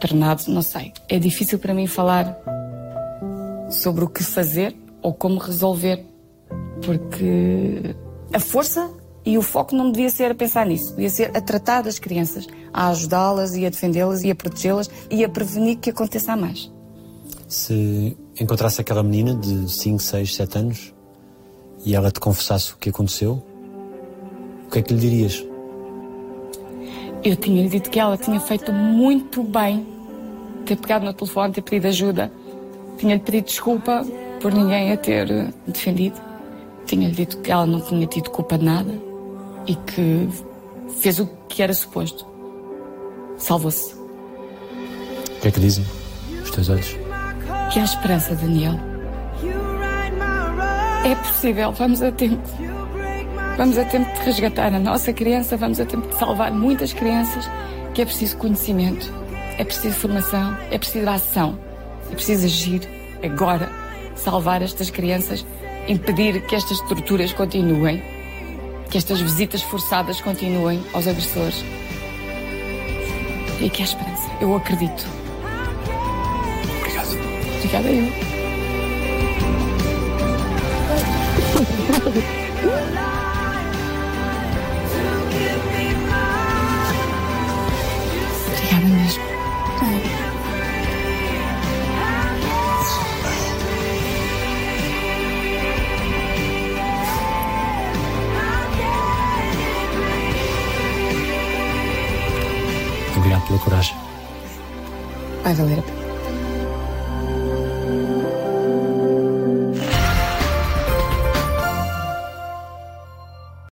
treinado, não sei. É difícil para mim falar sobre o que fazer ou como resolver, porque a força e o foco não devia ser a pensar nisso, devia ser a tratar das crianças, a ajudá-las e a defendê-las e a protegê-las e a prevenir que aconteça a mais. Se encontrasse aquela menina de 5, 6, 7 anos e ela te confessasse o que aconteceu, o que é que lhe dirias? Eu tinha-lhe dito que ela tinha feito muito bem ter pegado no telefone, ter pedido ajuda. Tinha-lhe pedido desculpa por ninguém a ter defendido. Tinha-lhe dito que ela não tinha tido culpa de nada e que fez o que era suposto. Salvou-se. O que é que dizem os teus olhos? Que há esperança, Daniel. É possível, vamos a tempo. Vamos a tempo de resgatar a nossa criança, vamos a tempo de salvar muitas crianças, que é preciso conhecimento, é preciso formação, é preciso ação, é preciso agir agora, salvar estas crianças, impedir que estas torturas continuem, que estas visitas forçadas continuem aos agressores. E que há esperança, eu acredito. Obrigado. Obrigada eu. pela coragem. Vai valer a pena.